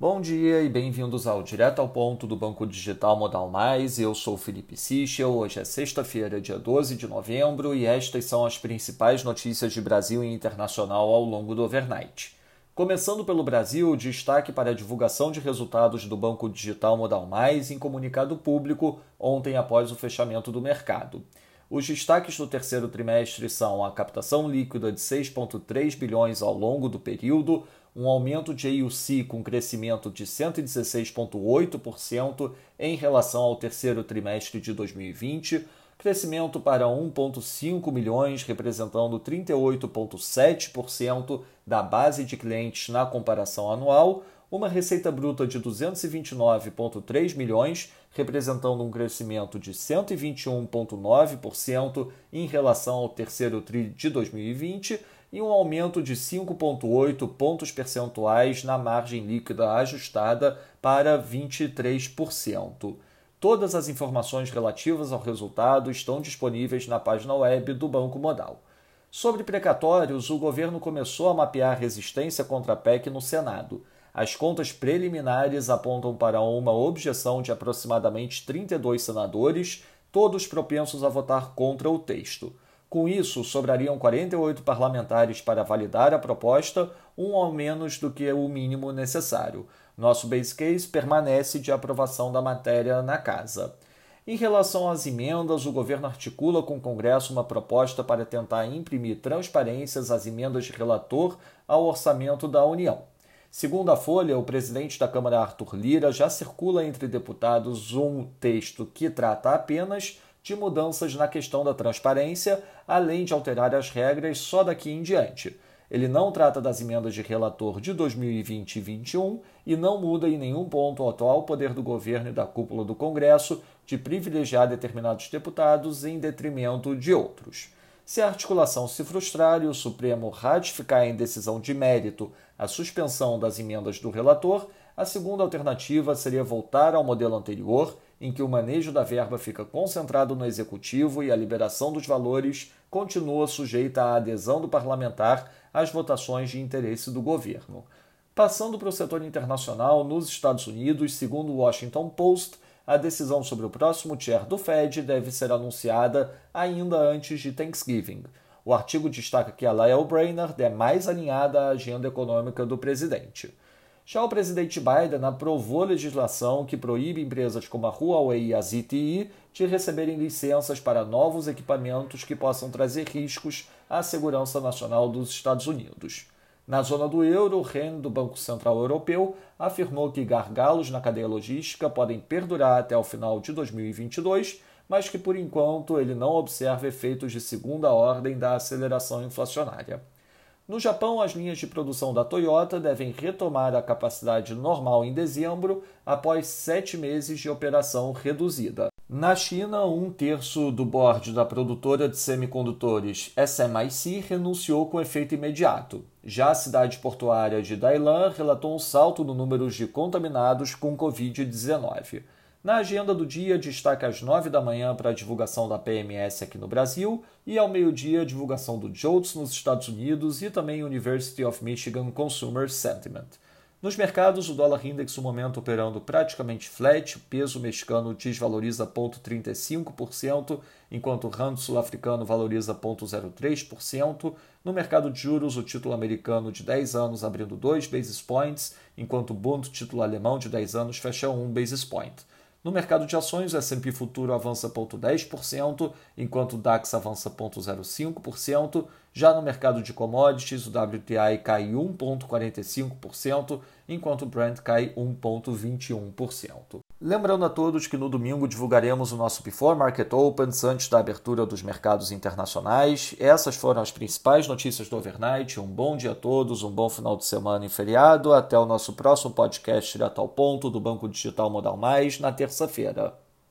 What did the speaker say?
Bom dia e bem-vindos ao Direto ao Ponto do Banco Digital Modal Mais. Eu sou Felipe Sichel. Hoje é sexta-feira, dia 12 de novembro, e estas são as principais notícias de Brasil e internacional ao longo do overnight. Começando pelo Brasil, destaque para a divulgação de resultados do Banco Digital Modal Mais em comunicado público ontem após o fechamento do mercado. Os destaques do terceiro trimestre são a captação líquida de 6,3 bilhões ao longo do período, um aumento de AUC com crescimento de 116,8% em relação ao terceiro trimestre de 2020, crescimento para 1,5 milhões, representando 38,7% da base de clientes na comparação anual, uma receita bruta de 229,3 milhões, representando um crescimento de 121,9% em relação ao terceiro TRI de 2020 e um aumento de 5,8 pontos percentuais na margem líquida ajustada para 23%. Todas as informações relativas ao resultado estão disponíveis na página web do Banco Modal. Sobre precatórios, o governo começou a mapear resistência contra a PEC no Senado. As contas preliminares apontam para uma objeção de aproximadamente 32 senadores, todos propensos a votar contra o texto. Com isso, sobrariam 48 parlamentares para validar a proposta, um ao menos do que o mínimo necessário. Nosso base case permanece de aprovação da matéria na casa. Em relação às emendas, o governo articula com o Congresso uma proposta para tentar imprimir transparências às emendas de relator ao orçamento da União. Segundo a Folha, o presidente da Câmara, Arthur Lira, já circula entre deputados um texto que trata apenas de mudanças na questão da transparência, além de alterar as regras só daqui em diante. Ele não trata das emendas de relator de 2020 e 2021 e não muda em nenhum ponto o atual poder do governo e da cúpula do Congresso de privilegiar determinados deputados em detrimento de outros. Se a articulação se frustrar e o Supremo ratificar em decisão de mérito a suspensão das emendas do relator, a segunda alternativa seria voltar ao modelo anterior, em que o manejo da verba fica concentrado no executivo e a liberação dos valores continua sujeita à adesão do parlamentar às votações de interesse do governo. Passando para o setor internacional, nos Estados Unidos, segundo o Washington Post, a decisão sobre o próximo chair do Fed deve ser anunciada ainda antes de Thanksgiving. O artigo destaca que a Lael Brainerd é mais alinhada à agenda econômica do presidente. Já o presidente Biden aprovou legislação que proíbe empresas como a Huawei e a ZTE de receberem licenças para novos equipamentos que possam trazer riscos à segurança nacional dos Estados Unidos. Na zona do euro, o REN do Banco Central Europeu afirmou que gargalos na cadeia logística podem perdurar até o final de 2022, mas que por enquanto ele não observa efeitos de segunda ordem da aceleração inflacionária. No Japão, as linhas de produção da Toyota devem retomar a capacidade normal em dezembro, após sete meses de operação reduzida. Na China, um terço do board da produtora de semicondutores SMIC renunciou com efeito imediato. Já a cidade portuária de Dailan relatou um salto no número de contaminados com Covid-19. Na agenda do dia, destaque às 9 da manhã para a divulgação da PMS aqui no Brasil e ao meio-dia, a divulgação do JOLTS nos Estados Unidos e também University of Michigan Consumer Sentiment. Nos mercados, o dólar index no momento operando praticamente flat, o peso mexicano desvaloriza 0,35%, enquanto o rand sul-africano valoriza 0,03%. No mercado de juros, o título americano de 10 anos abrindo 2 basis points, enquanto o Bund título alemão de 10 anos fecha 1 basis point. No mercado de ações, o S&P Futuro avança 0,10%, enquanto o DAX avança 0,05%. Já no mercado de commodities, o WTI cai 1,45%, enquanto o Brent cai 1,21%. Lembrando a todos que no domingo divulgaremos o nosso Before Market Opens antes da abertura dos mercados internacionais. Essas foram as principais notícias do overnight. Um bom dia a todos, um bom final de semana e feriado. Até o nosso próximo podcast direto ao ponto do Banco Digital Modal Mais na terça-feira.